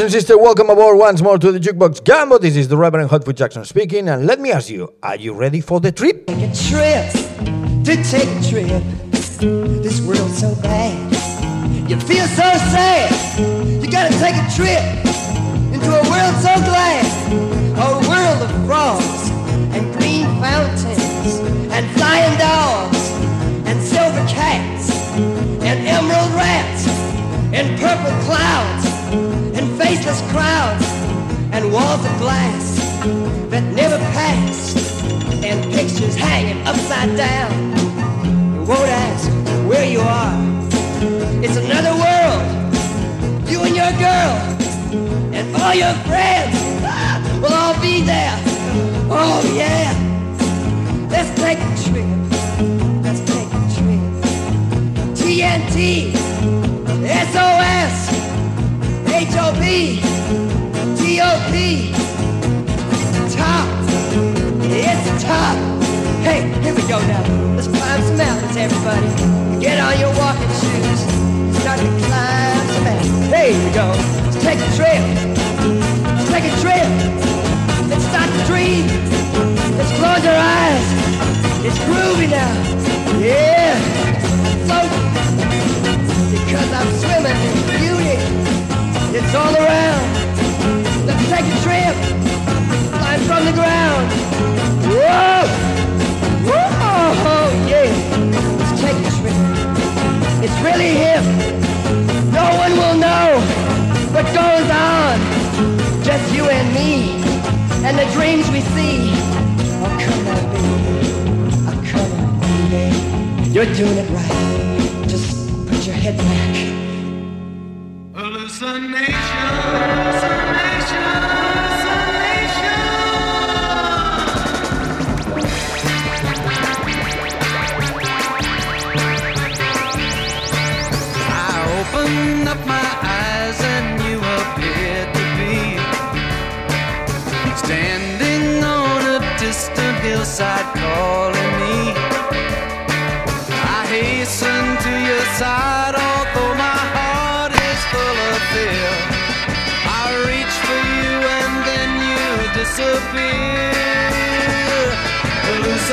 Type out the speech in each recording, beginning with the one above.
Brothers and sisters, welcome aboard once more to the Jukebox Gumbo. This is the Reverend Hotfoot Jackson speaking, and let me ask you, are you ready for the trip? Take a trip, to take a trip. This world's so bad. You feel so sad. You gotta take a trip into a world so glad. A world of frogs and green fountains and flying dogs and silver cats and emerald rats and purple clouds and faceless crowds and walls of glass that never pass and pictures hanging upside down. You won't ask where you are. It's another world. You and your girl and all your friends ah, will all be there. Oh yeah. Let's take a trip. Let's take a trip. TNT, SOS, HOP, TOP. Top. It's top. Hey, here we go now. Let's climb some mountains, everybody. Get on your walking shoes. Start to climb some mountains. Hey, here we go. Let's take a trip. Let's take a trip. Let's start to dream. Let's close our eyes. It's groovy now. Yeah. Float. Because I'm swimming. It's all around. Let's take a trip. Climb from the ground. Whoa! Whoa! Yeah. Let's take a trip. It's really hip. No one will know what goes on. Just you and me and the dreams we see. Oh, come on, baby. Oh, come on, baby. You're doing it right. Just put your head back. Hallucination,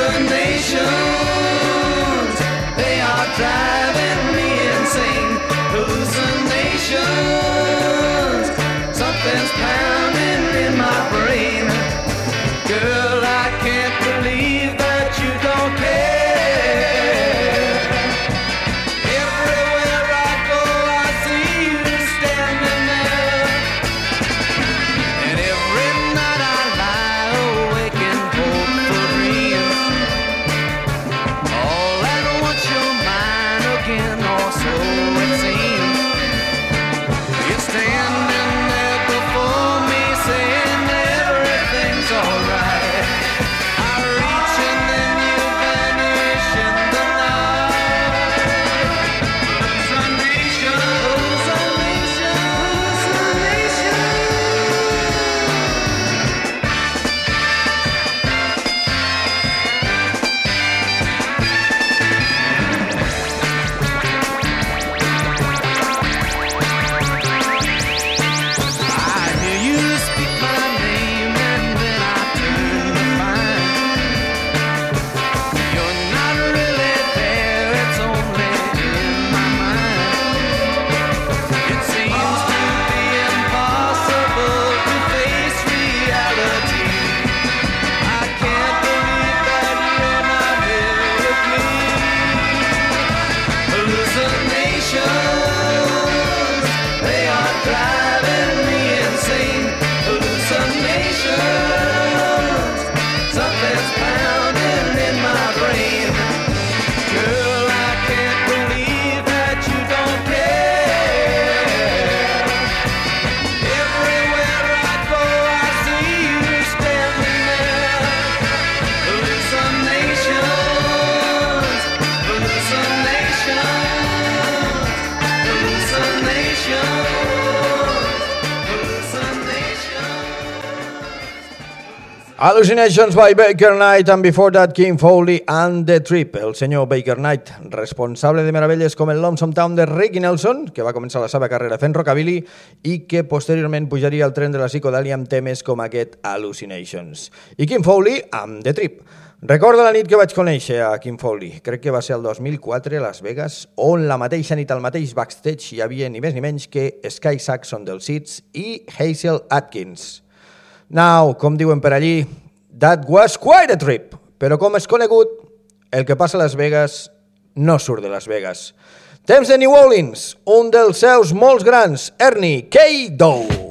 Hallucinations, they are driving Hallucinations by Baker Knight and before that King Foley and The Trip. El senyor Baker Knight, responsable de meravelles com el Lonesome Town de Ricky Nelson, que va començar la seva carrera fent rockabilly i que posteriorment pujaria al tren de la psicodàlia amb temes com aquest Hallucinations. I King Foley amb The Trip. Recordo la nit que vaig conèixer a Kim Foley. Crec que va ser el 2004 a Las Vegas, on la mateixa nit al mateix backstage hi havia ni més ni menys que Sky Saxon dels Seeds i Hazel Atkins. Now, com diuen per allí, That was quite a trip. Però com és conegut, el que passa a Las Vegas no surt de Las Vegas. Temps de New Orleans, un dels seus molts grans, Ernie K. Doe.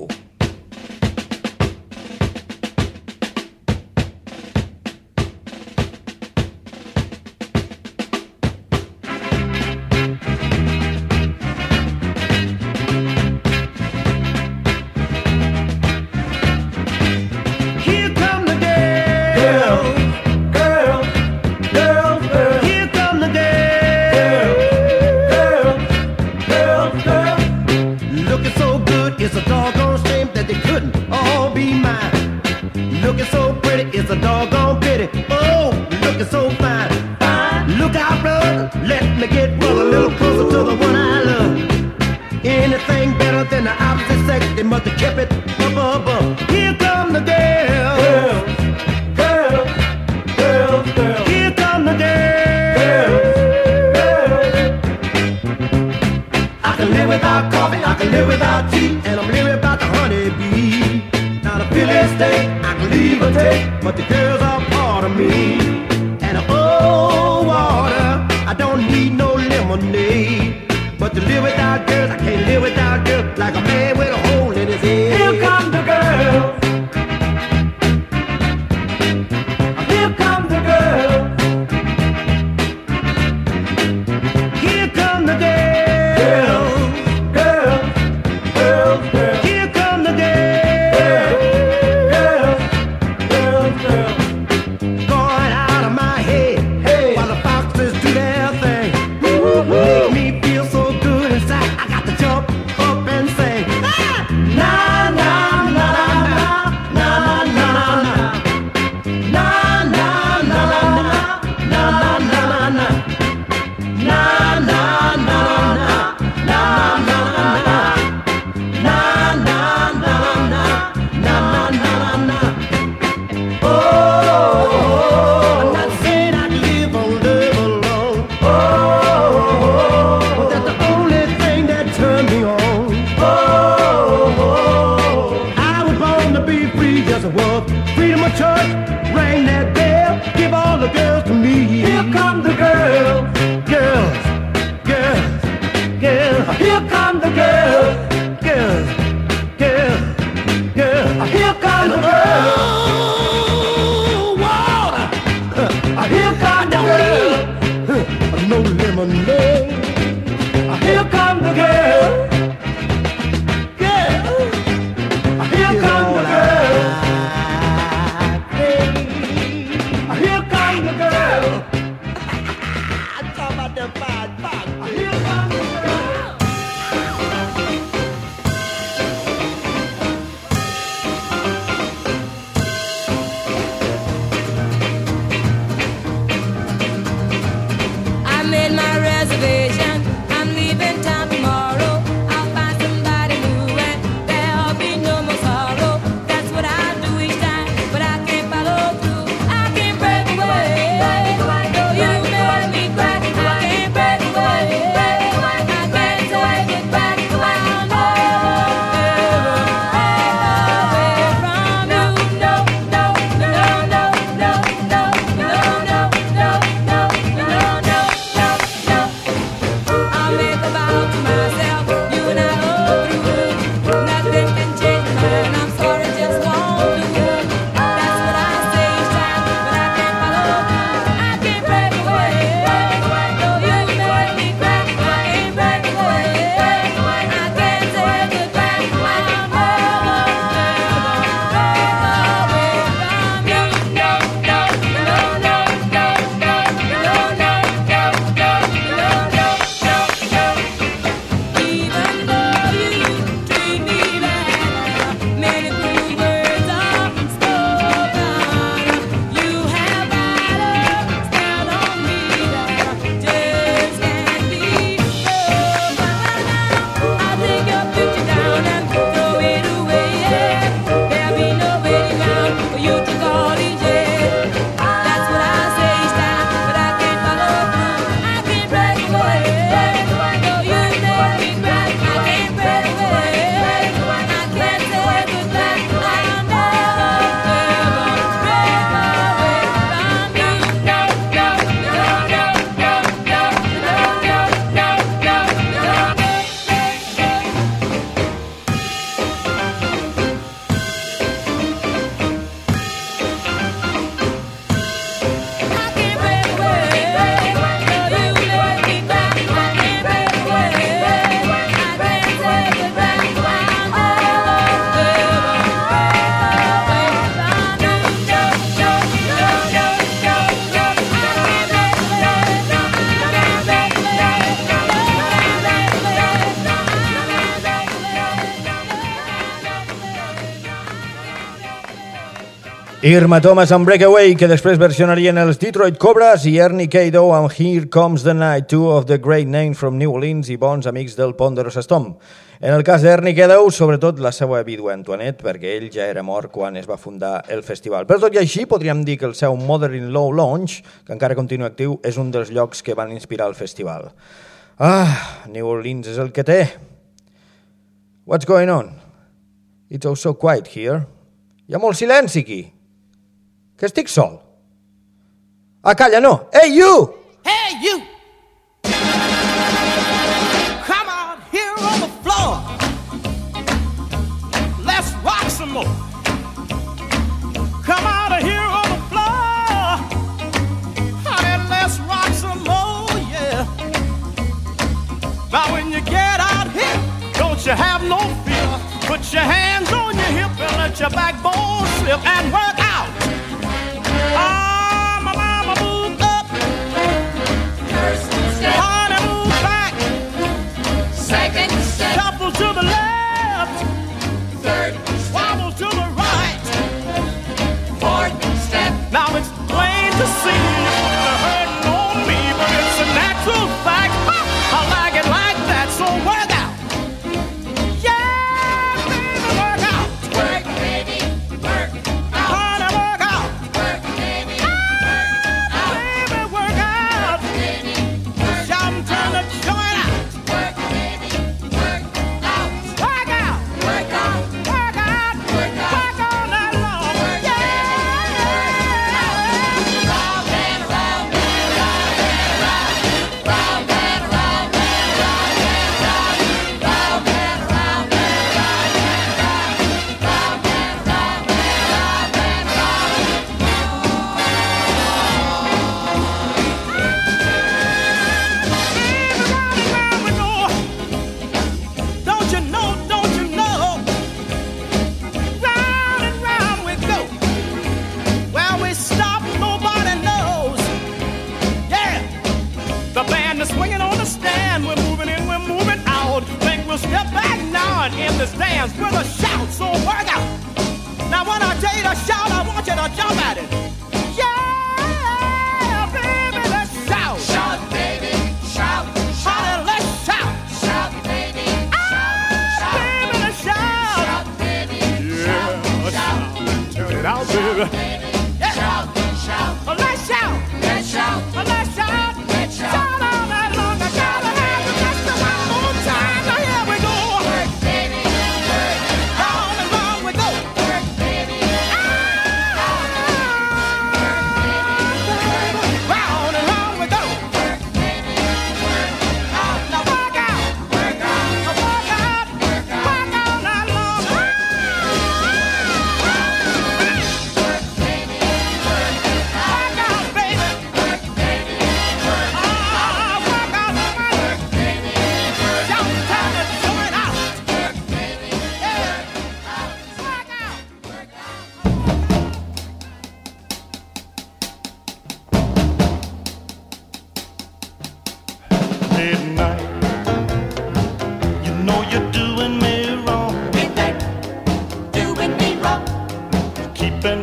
Irma Thomas amb Breakaway, que després versionarien els Detroit Cobras, i Ernie Cato amb Here Comes the Night, two of the great name from New Orleans i bons amics del Pont de Rosastom. En el cas d'Ernie Cato, sobretot la seva vídua Antoinette, perquè ell ja era mort quan es va fundar el festival. Però tot i així, podríem dir que el seu Mother-in-Law Lounge, que encara continua actiu, és un dels llocs que van inspirar el festival. Ah, New Orleans és el que té. What's going on? It's also quiet here. Hi ha molt silenci aquí. que estic sol. Ah, calla, no. Hey, you! Hey, you! Come out here on the floor. Let's rock some more. Come out of here on the floor. Honey, let's rock some more, yeah. Now when you get out here, don't you have no fear. Put your hands on your hip and let your backbone slip and work Hard move back. Second step. Couple to the left. Third step. Wobble to the right. Fourth step. Now it's plain to see.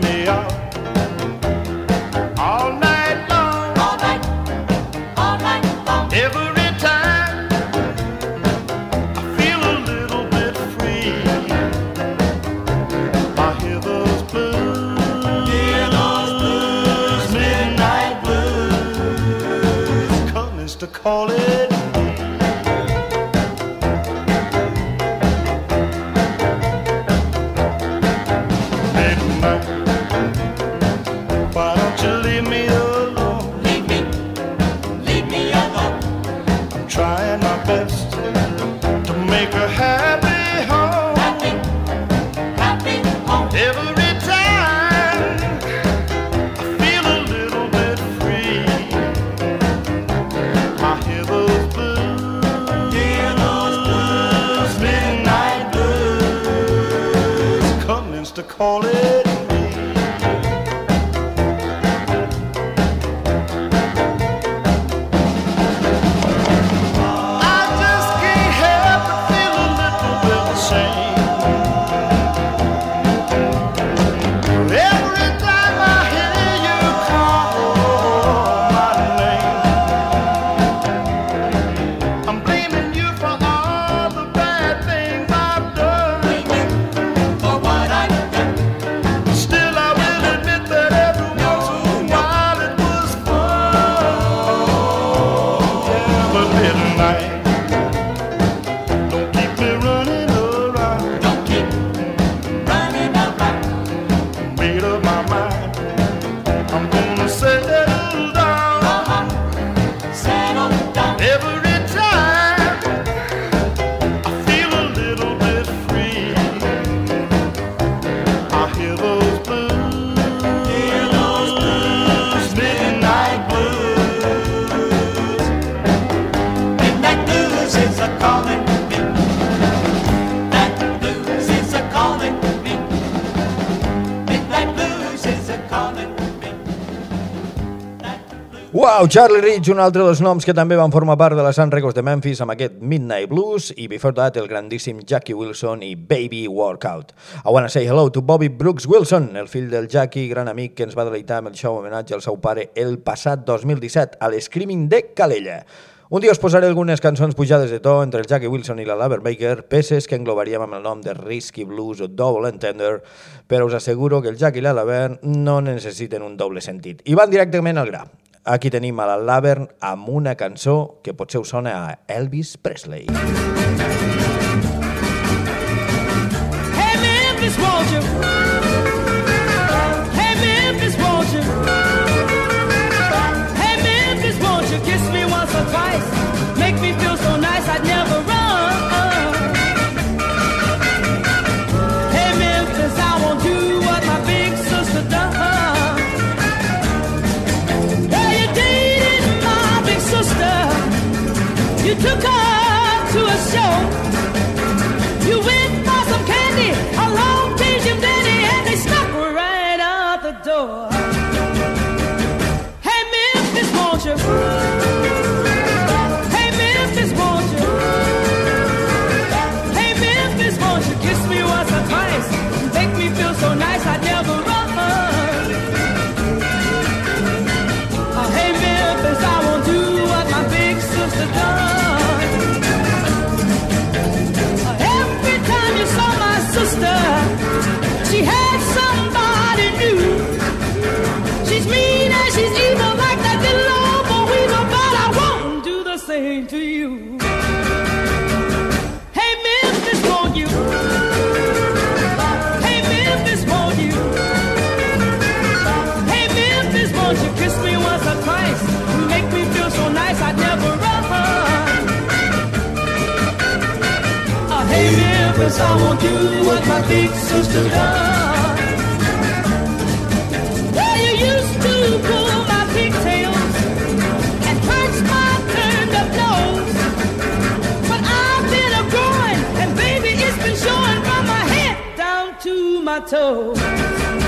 Sunday out. Uau, Charlie Ridge, un altre dels noms que també van formar part de la Sun Records de Memphis amb aquest Midnight Blues i before that el grandíssim Jackie Wilson i Baby Workout. I wanna say hello to Bobby Brooks Wilson, el fill del Jackie, gran amic que ens va deleitar amb el show homenatge al seu pare el passat 2017 a l'Screaming de Calella. Un dia us posaré algunes cançons pujades de to entre el Jackie Wilson i la Laver Baker, peces que englobaríem amb el nom de Risky Blues o Double Entender, però us asseguro que el Jackie i la Laver no necessiten un doble sentit. I van directament al gra. Aquí tenim a la Lavern amb una cançó que potser us sona a Elvis Presley. Hey Memphis, I won't do what my big sister done. Well, you used to pull my pigtails and punch my turned up nose. But I've been a growing, and baby, it's been showing from my head down to my toes.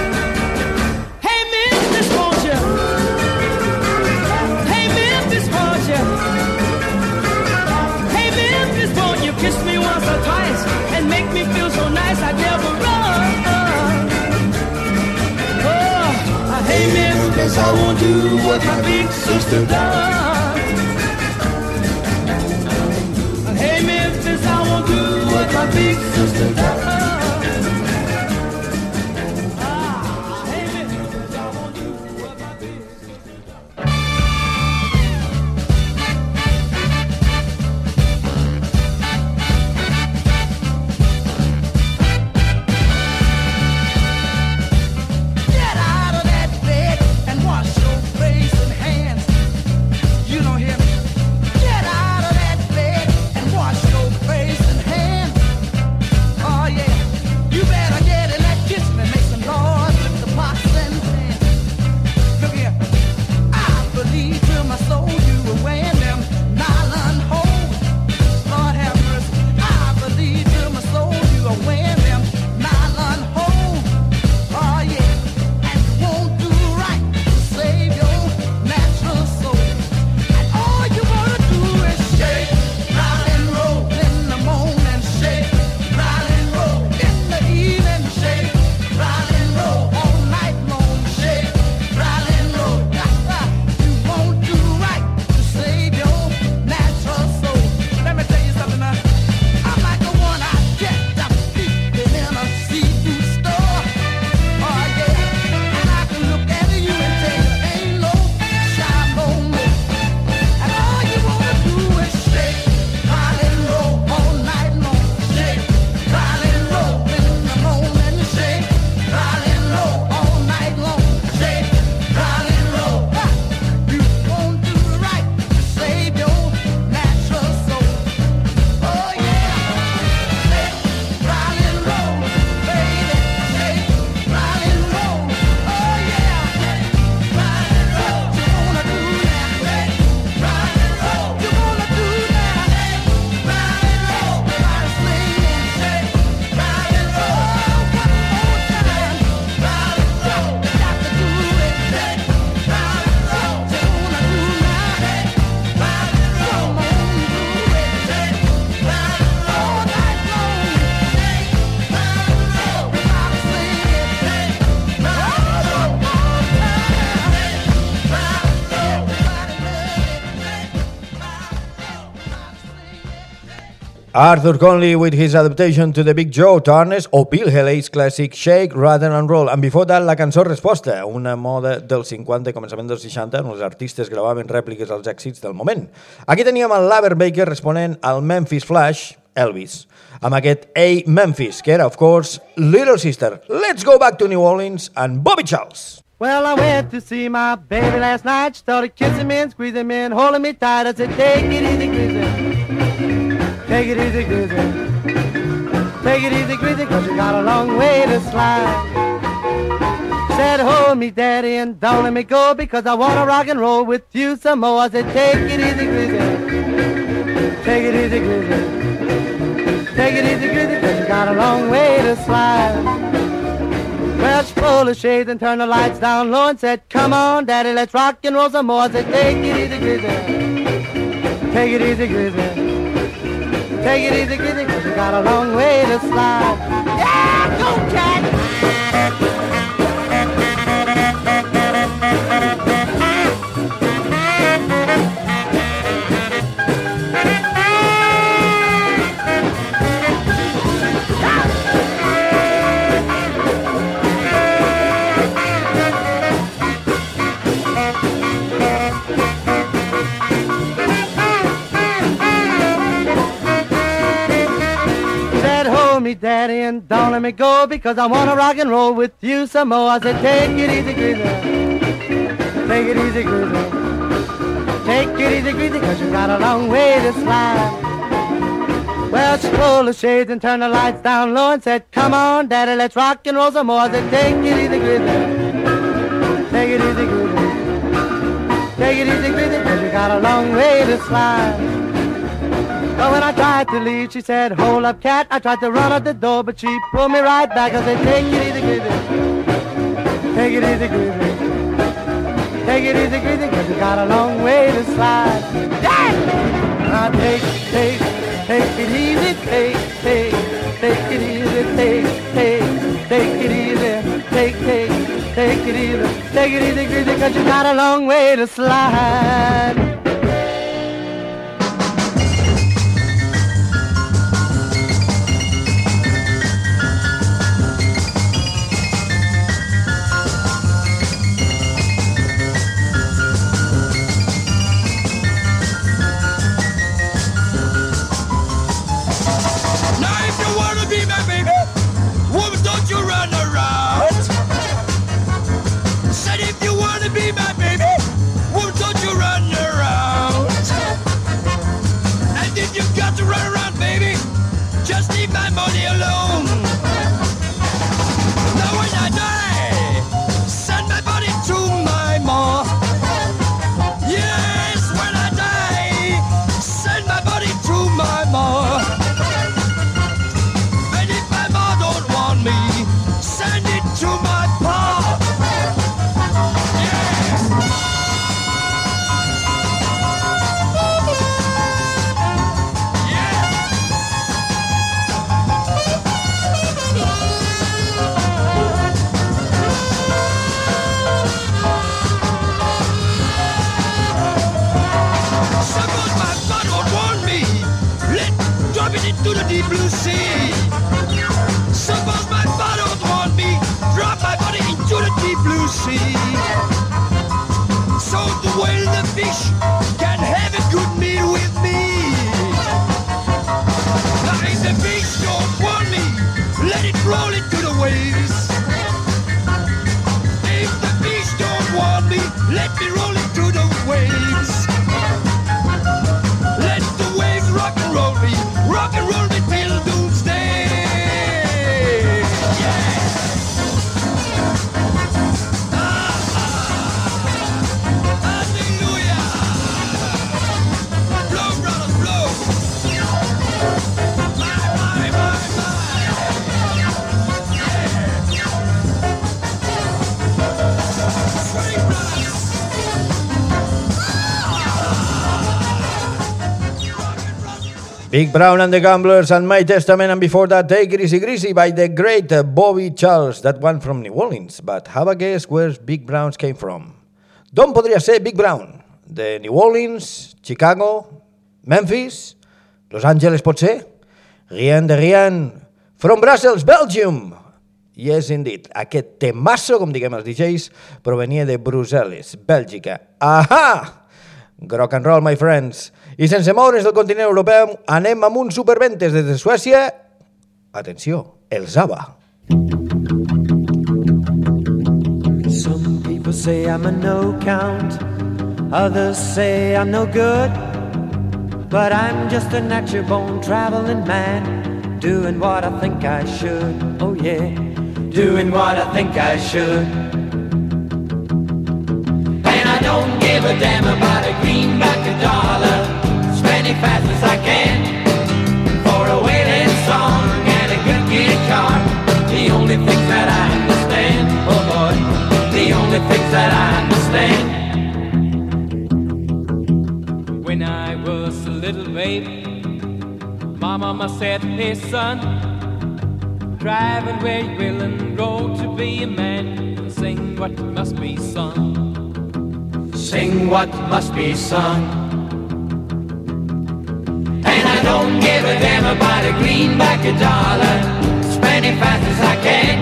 So I'd never run? Oh, Memphis, I won't do what my big sister done. Hey Memphis, I won't do what my big sister Arthur Conley with his adaptation to the Big Joe Turner's o Bill Haley's classic Shake, Rather and Roll. And before that, la cançó resposta, una moda dels 50 i començament dels 60 on els artistes gravaven rèpliques als èxits del moment. Aquí teníem el Laver Baker responent al Memphis Flash, Elvis, amb aquest A Memphis, que era, of course, Little Sister. Let's go back to New Orleans and Bobby Charles. Well, I went to see my baby last night. She started kissing me and squeezing me and holding me tight. I said, take it easy, Grizzy. Take it easy, Grizzy. Take it easy, Grizzy, cause you got a long way to slide. Said, hold me, daddy, and don't let me go because I wanna rock and roll with you some more. I said, take it easy, Grizzy. Take it easy, Grizzy. Take it easy, Grizzy, cause you got a long way to slide. Well, she pulled the shades and turned the lights down low and said, Come on, Daddy, let's rock and roll some more. I said, Take it easy, Grizzy. Take it easy, Grizzy. Take it easy, cause you got a long way to slide. Me, daddy, and don't let me go because I wanna rock and roll with you some more. I said, take it easy, Grizzy. Take it easy, Grizzy. Take it easy, Grizzy, cause you got a long way to slide. Well, she pulled the shades and turned the lights down low and said, come on, daddy, let's rock and roll some more. I said, take it easy, Grizzy. Take it easy, Grizzy. Take it easy, Grizzy, cause you got a long way to slide. But when I tried to leave, she said, hold up, cat. I tried to run out the door, but she pulled me right back. I said, take it easy, Grizzy. Take it easy, Grizzy. Take it easy, Grizzy, cause you got a long way to slide. Yeah! Now take, take, take it easy, take, take, take it easy, take, take, take it easy, take, take, take it easy, take it easy, Grizzy, cause you got a long way to slide. Big Brown and the Gamblers and My Testament, and before that, Take It Easy Greasy by the great Bobby Charles, that one from New Orleans. But have a guess where Big Browns came from? D'on podria ser Big Brown? De New Orleans, Chicago, Memphis, Los Angeles pot ser? Rien de Rien, from Brussels, Belgium. Yes, indeed. Aquest temasso, com diguem els DJs, provenia de Brussel·les, Bèlgica. Ahà! Rock and roll, my friends. I sense moure's del continent europeu, anem amb uns superventes des de Suècia. Atenció, els ABBA. Some people say I'm a no count, others say I'm no good. But I'm just a natural born traveling man, doing what I think I should. Oh, yeah, doing what I think I should. And I don't give a damn about a greenback, a dollar, it fast as I can. For a wailing song and a good guitar, the only things that I understand, oh boy, the only things that I understand. When I was a little baby, my mama said, Hey son, drive and where you will and grow to be a man and sing what must be sung. Sing what must be sung. Don't give a damn about a greenback, a dollar, spend fast as I can.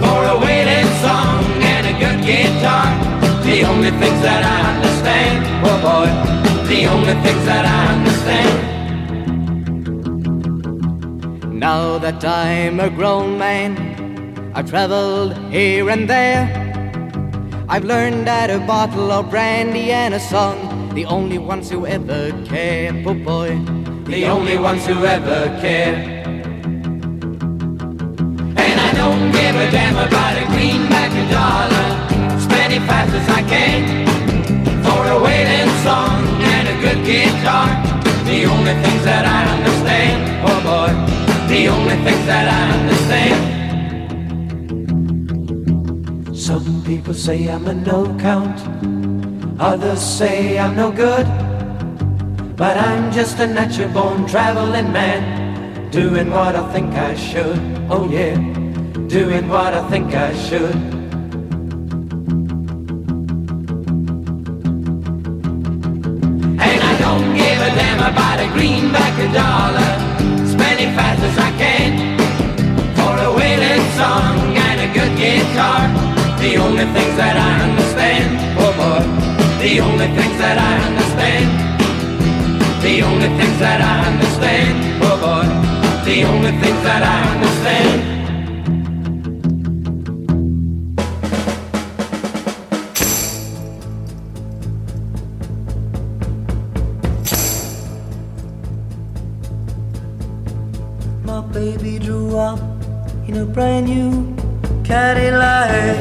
For a wailing song and a good guitar, the only things that I understand, oh boy, the only things that I understand. Now that I'm a grown man, I've traveled here and there. I've learned that a bottle of brandy and a song, the only ones who ever care, oh boy. The only ones who ever care. And I don't give a damn about a greenback, a dollar, spend it fast as I can. For a waiting song and a good guitar, the only things that I understand, oh boy, the only things that I understand. Some people say I'm a no count, others say I'm no good. But I'm just a natural born traveling man, doing what I think I should. Oh yeah, doing what I think I should. And I don't give a damn about a greenback, a dollar, spend it fast as I can. For a wailing song and a good guitar, the only things that I understand, oh boy, the only things that I understand. The only things that I understand, oh boy, the only things that I understand. My baby drew up in a brand new Cadillac.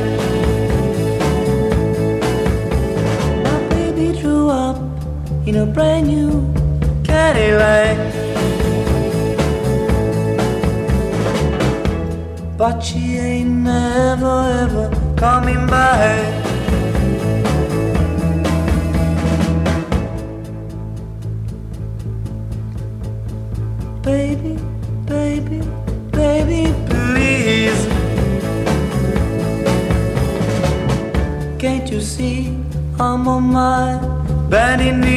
My baby drew up in a brand new Cadillac. But she ain't never ever coming back. Baby, baby, baby, please. Can't you see I'm on my bending knees?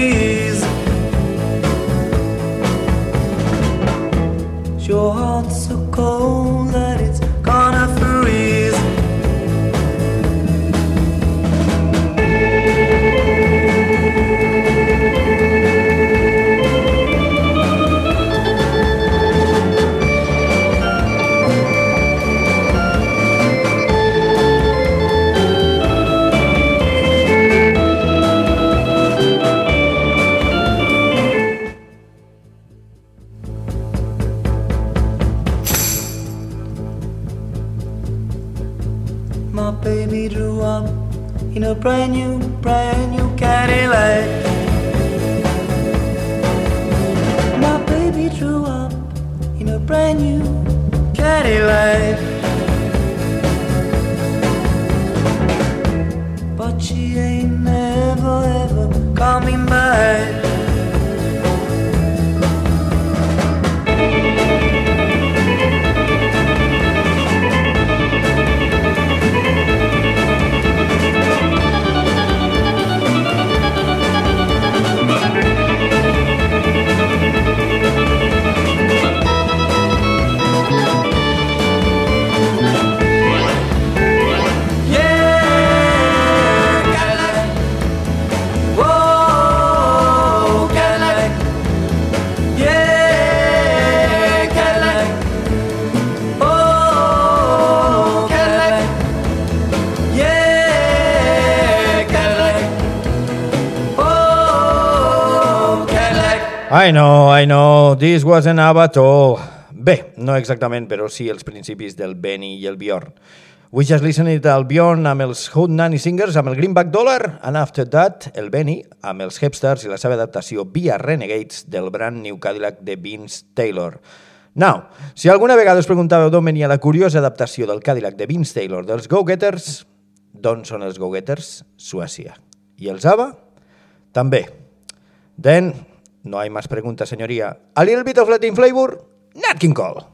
Baby drew up in a brand new, brand new Cadillac. My baby drew up in a brand new Cadillac. But she ain't never ever coming back. I know, I know, this wasn't Abato. Bé, no exactament, però sí els principis del Benny i el Bjorn. We just listened al Bjorn amb els Hood Nanny Singers, amb el Greenback Dollar, and after that, el Benny amb els Hipsters i la seva adaptació via Renegades del brand new Cadillac de Vince Taylor. Now, si alguna vegada us preguntàveu d'on venia la curiosa adaptació del Cadillac de Vince Taylor dels Go-Getters, d'on són els Go-Getters? Suècia. I els ABBA? També. Then, no hay más preguntas, señoría. A little bit of Latin flavor, Nat King Cole.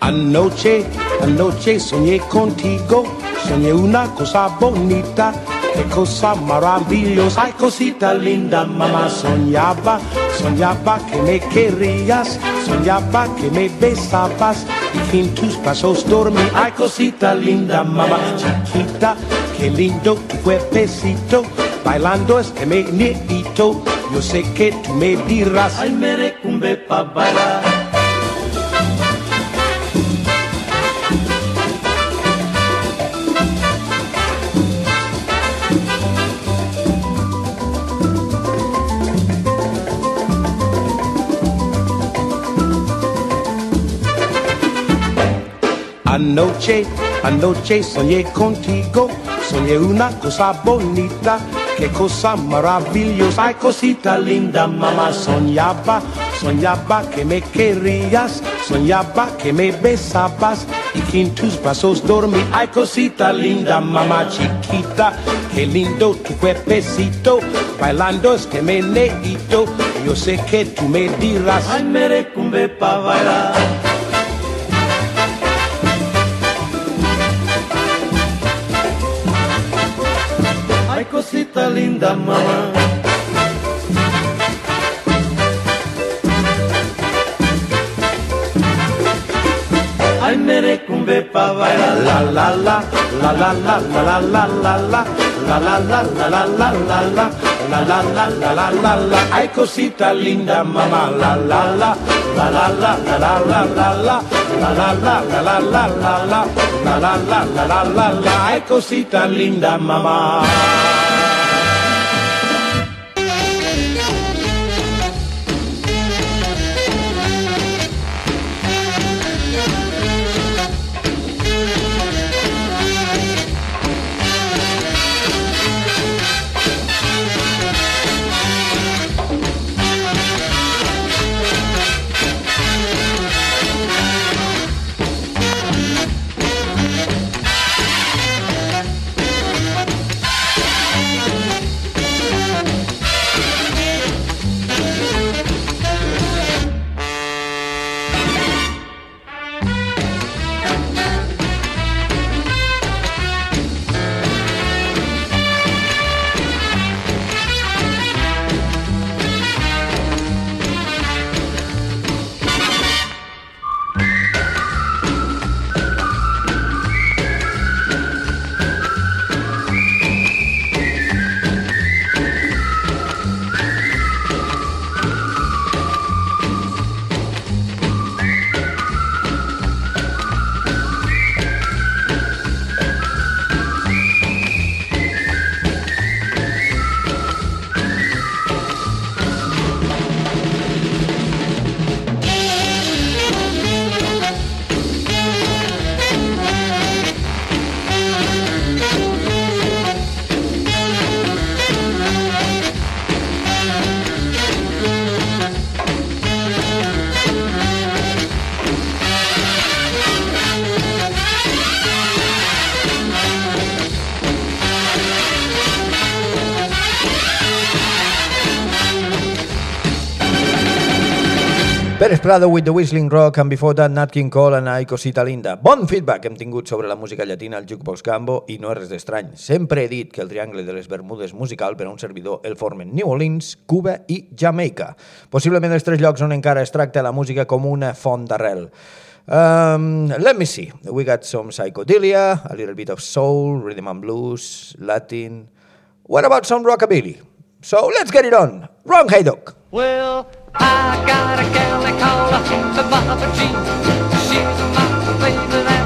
Anoche, anoche soñé contigo, soñé una cosa bonita, qué cosa maravillosa, ay cosita linda, mamá soñaba, soñaba que me querías, soñaba que me besabas y en tus brazos dormí, ay cosita linda, mamá chiquita, qué lindo tu cuerpecito, bailando este meneito, yo sé que tú me dirás, ay merecumbe pa bailar. Anoche, anoche soñé contigo, soñé una cosa bonita, qué cosa maravillosa, ay cosita linda, mamá. Soñaba, soñaba que me querías, soñaba que me besabas. Y que en tus brazos dormí, ay cosita linda, mamá chiquita, qué lindo tu cuerpecito, bailando este meneito, yo sé que tú me dirás, ay merecumbe pa bailar. Linda, mamá. Ay, merecumbe pa bailar. La la la, la la la la la la la la. La la la la la la la la. La la la la la la la. Ay, cosita linda, mamá. La la la, la la la la la la la la. La la la la la la la la. La la la la la la la. Ay, cosita linda, mamá. Pérez Prado with the Whistling Rock and before that Nat King Cole and I Cosita Linda. Bon feedback hem tingut sobre la música llatina al Jukebox Gambo i no és res d'estrany. Sempre he dit que el triangle de les Bermudes musical per a un servidor el formen New Orleans, Cuba i Jamaica. Possiblement els tres llocs on encara es tracta la música com una font d'arrel. Um, let me see. We got some psychedelia, a little bit of soul, rhythm and blues, Latin, What about some rockabilly? So let's get it on. Ron Haydock. Well, I got a gal they call her Baba Jean. She's my baby,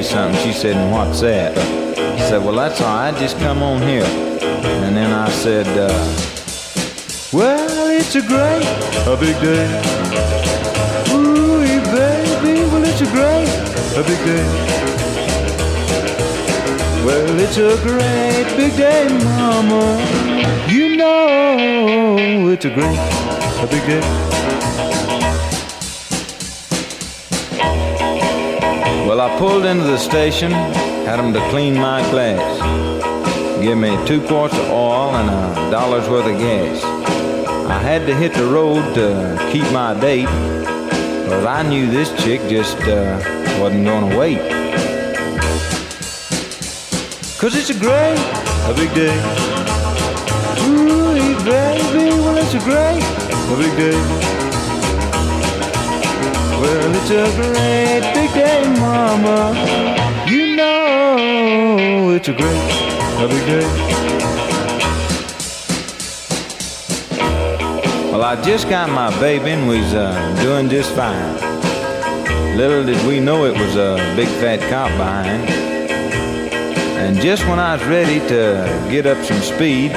you something. She said, and what's that? She said, well, that's all right. Just come on here. And then I said, uh, well, it's a great, a big day. Ooh, baby, well, it's a great, a big day. Well, it's a great big day, mama. You know it's a great, a big day. Well, I pulled into the station, had them to clean my glass. Give me two quarts of oil and a dollar's worth of gas. I had to hit the road to keep my date, but I knew this chick just uh, wasn't gonna wait. Cause it's a great, a big day. Ooh, baby, well it's a great, a big day. Well, it's a great big day, mama. You know it's a great, a big day. Well, I just got my baby and was uh, doing just fine. Little did we know it was a big fat cop behind. And just when I was ready to get up some speed,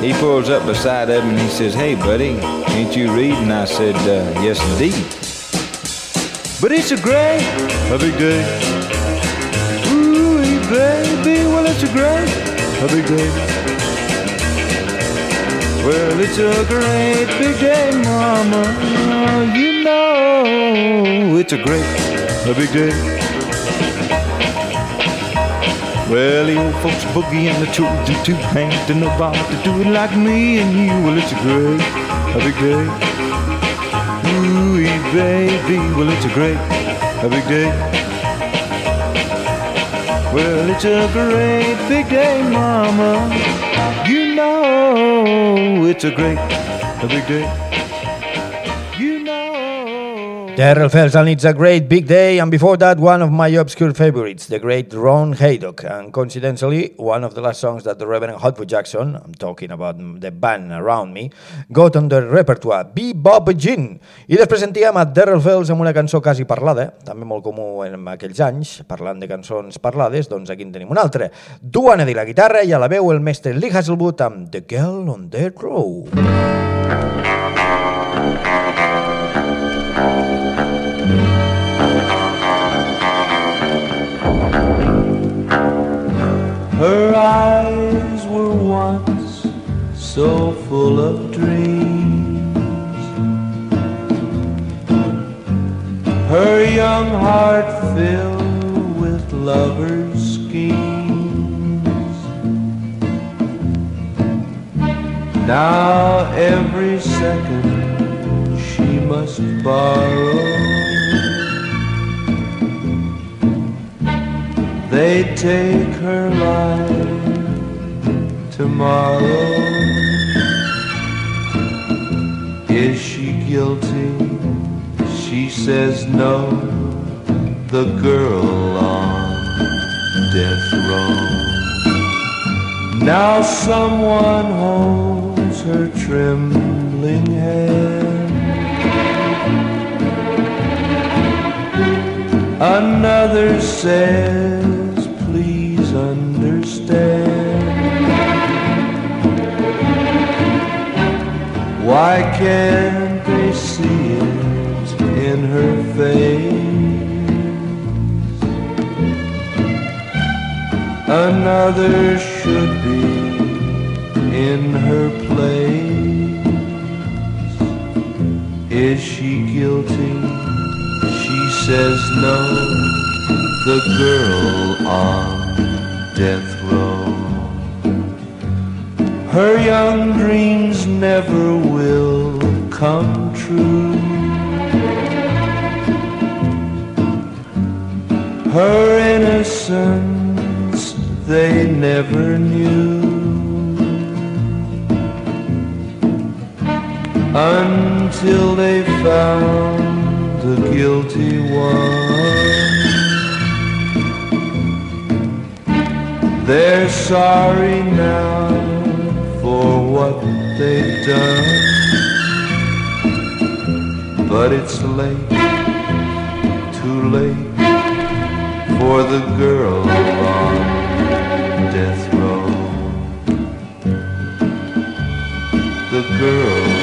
he pulls up beside me and he says, Hey, buddy, ain't you reading? I said, uh, Yes, indeed. But it's a great, a big day. Ooh, baby, well, it's a great, a big day. Well, it's a great big day, mama. You know it's a great, a big day. Well, the old folks boogie and the children too ain't nobody to do it like me and you. Well, it's a great, a big day. Baby, well, it's a great, a big day. Well, it's a great big day, mama. You know it's a great, a big day. You know Terrell Fells and It's a Great Big Day, and before that, one of my obscure favorites, the great Ron Haydock, and coincidentally, one of the last songs that the Reverend Hotfoot Jackson, I'm talking about the band around me, got on the repertoire, Bebop Gin. I després sentíem a Terrell Fells amb una cançó quasi parlada, també molt comú en aquells anys, parlant de cançons parlades, doncs aquí en tenim una altra. Duane de la guitarra i a la veu el mestre Lee Hasselwood amb The Girl on Dead Row. Her eyes were once so full of dreams. Her young heart filled with lovers' schemes. Now every second she must borrow. They take her life tomorrow. Is she guilty? She says no. The girl on death row. Now someone holds her trembling hand. Another says, Why can't they see it in her face? Another should be in her place. Is she guilty? She says no, the girl on death. Her young dreams never will come true. Her innocence they never knew. Until they found the guilty one. They're sorry now for what they've done. But it's late, too late for the girl on death row. The girl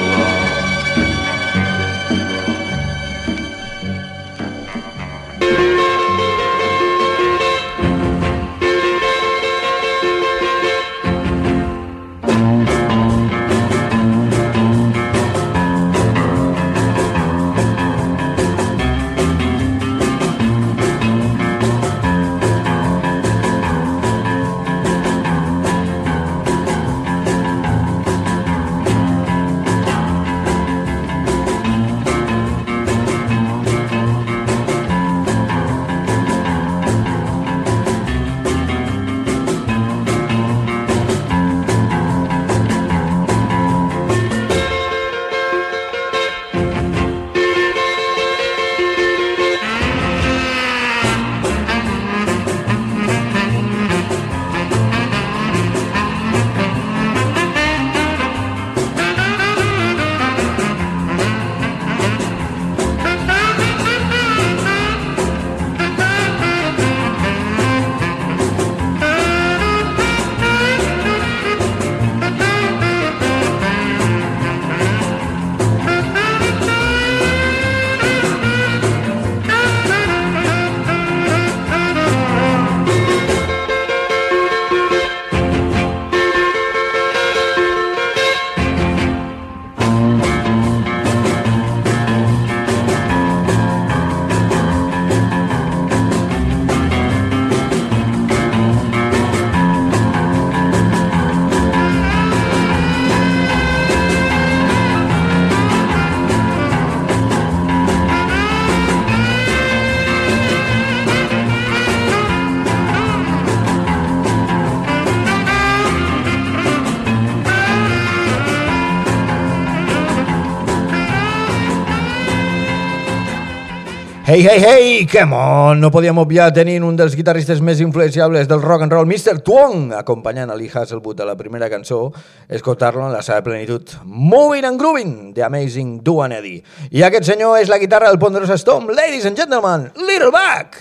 Hey, hey, hey, come on! No podíem obviar tenint un dels guitarristes més influenciables del rock and roll, Mr. Twong, acompanyant a Lee Hasselwood a la primera cançó, escoltar-lo en la seva plenitud. Moving and Grooving, The Amazing Duane Eddy. I aquest senyor és la guitarra del Ponderosa Storm, ladies and gentlemen, Little Back!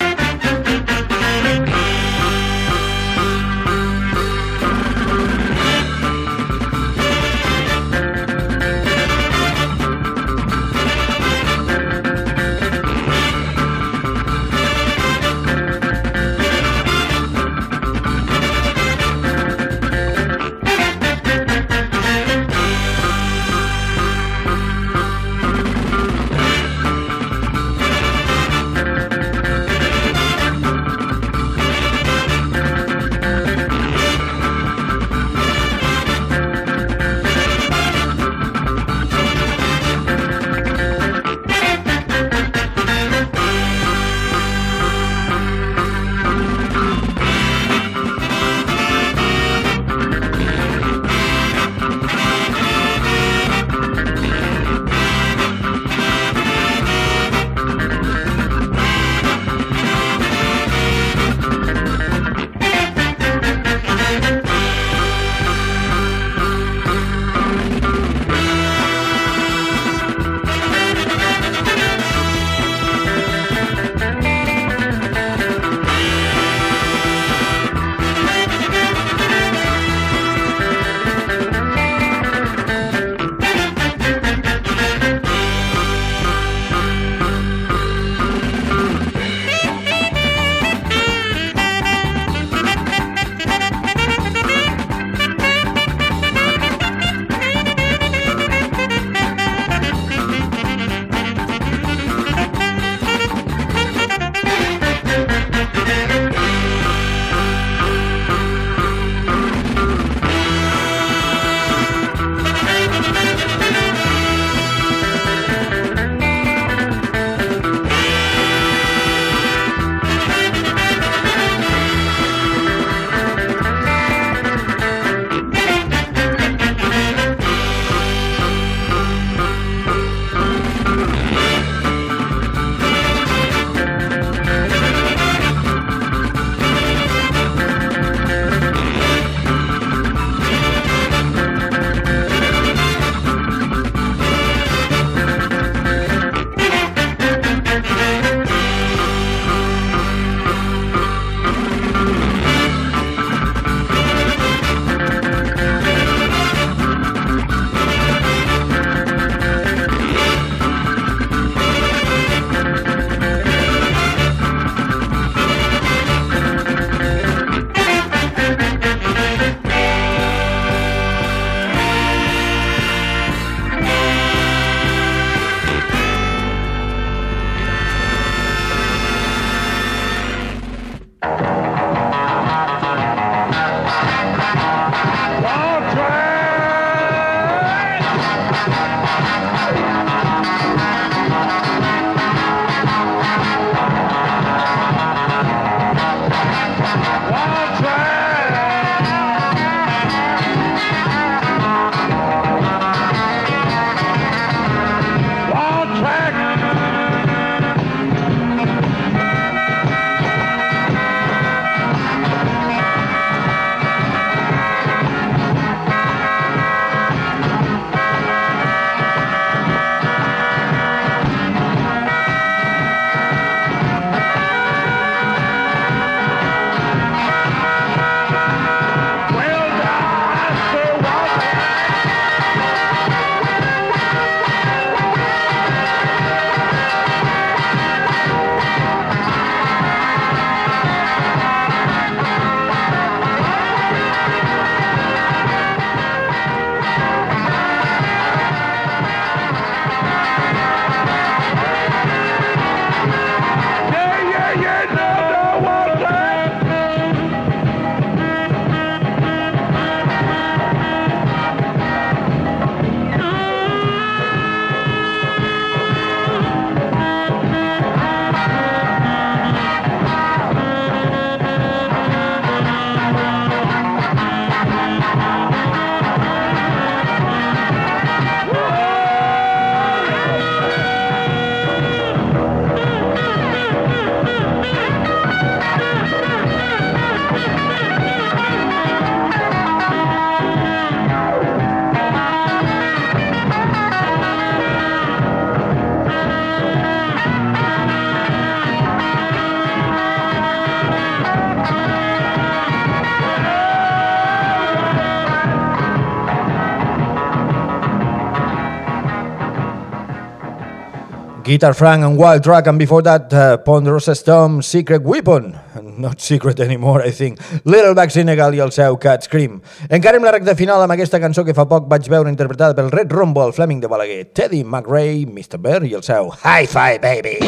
Guitar Frank and Wild Track, and before that, uh, Ponderosa Storm, Secret Weapon. Not secret anymore, I think. Little Back Senegal i el seu Cat Scream. Encarem la recta final amb aquesta cançó que fa poc vaig veure interpretada pel Red Rombo, el Fleming de Balaguer, Teddy McRae, Mr. Bear i el seu Hi-Fi Baby.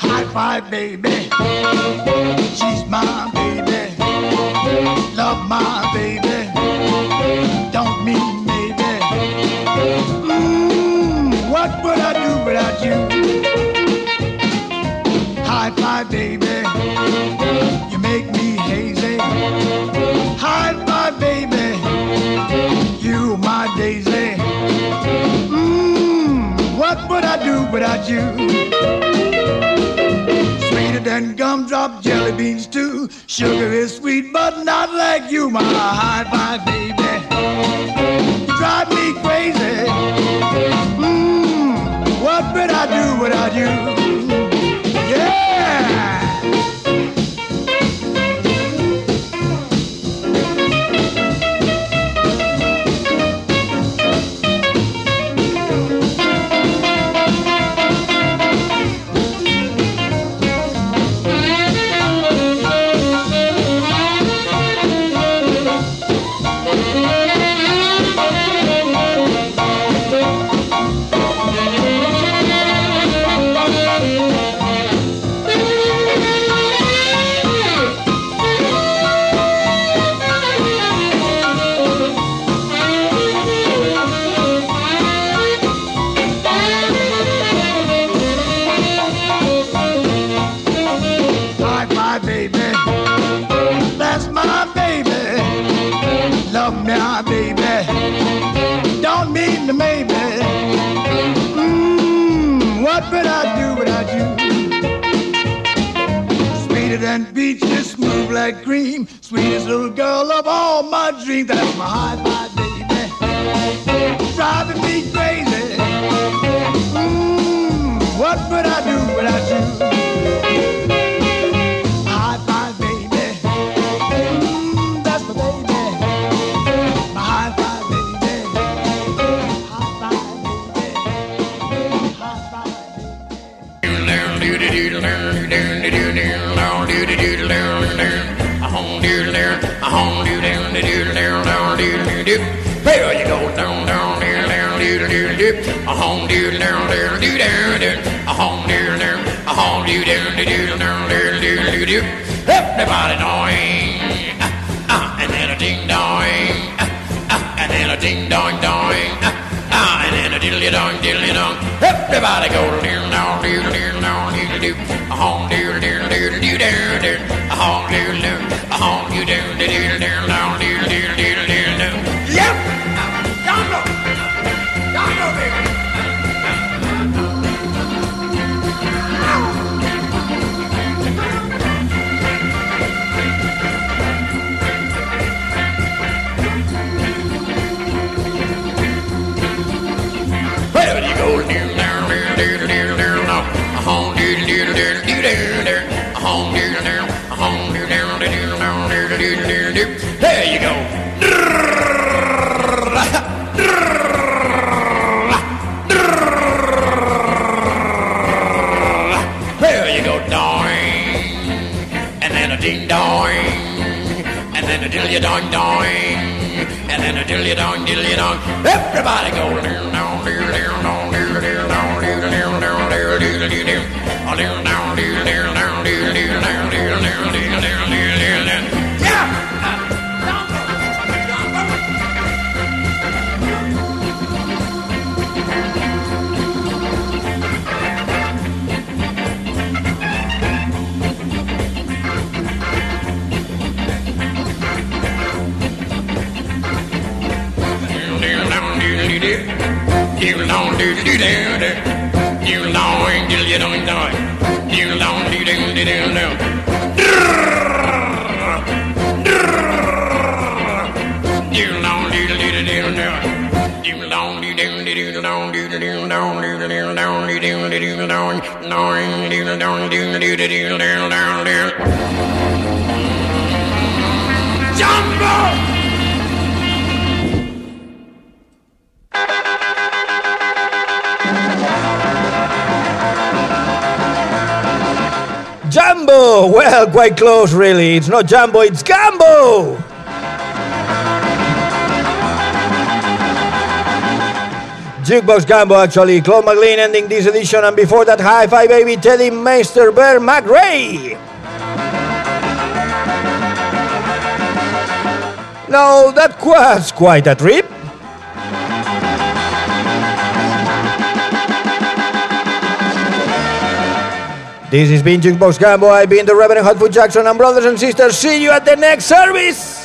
High five, baby. Without you? Sweeter than gumdrop jelly beans too. Sugar is sweet, but not like you, my high five baby. You drive me crazy. Mmm, what would I do without you? diddly dong, diddly dong. Everybody go diddly dong, diddly dong, diddly do. A hong diddly diddly diddly diddly diddly. A hong diddly, a hong you diddly diddly dong, diddly diddly. And then a dilly dong and then a dilly dong dilly dong. Everybody go down down down down down down down down down down. Oh, down down down down down down long do do do do. You long do you don't do. You long do do do do do. You long do do do do do. You long do do do do do long do do do long do do do long do do do do long long do do long do do do do long do. Jumbo! Well, quite close, really. It's not Jumbo, it's Gumbo! Jukebox Gumbo, actually. Claude McLin ending this edition, and before that, Hi Fi Baby, Teddy Meister, Bear McRae! Now, that was quite a trip. This has been Jukebox Gumbo. I've been the Reverend Hotfoot Jackson, and brothers and sisters, see you at the next service!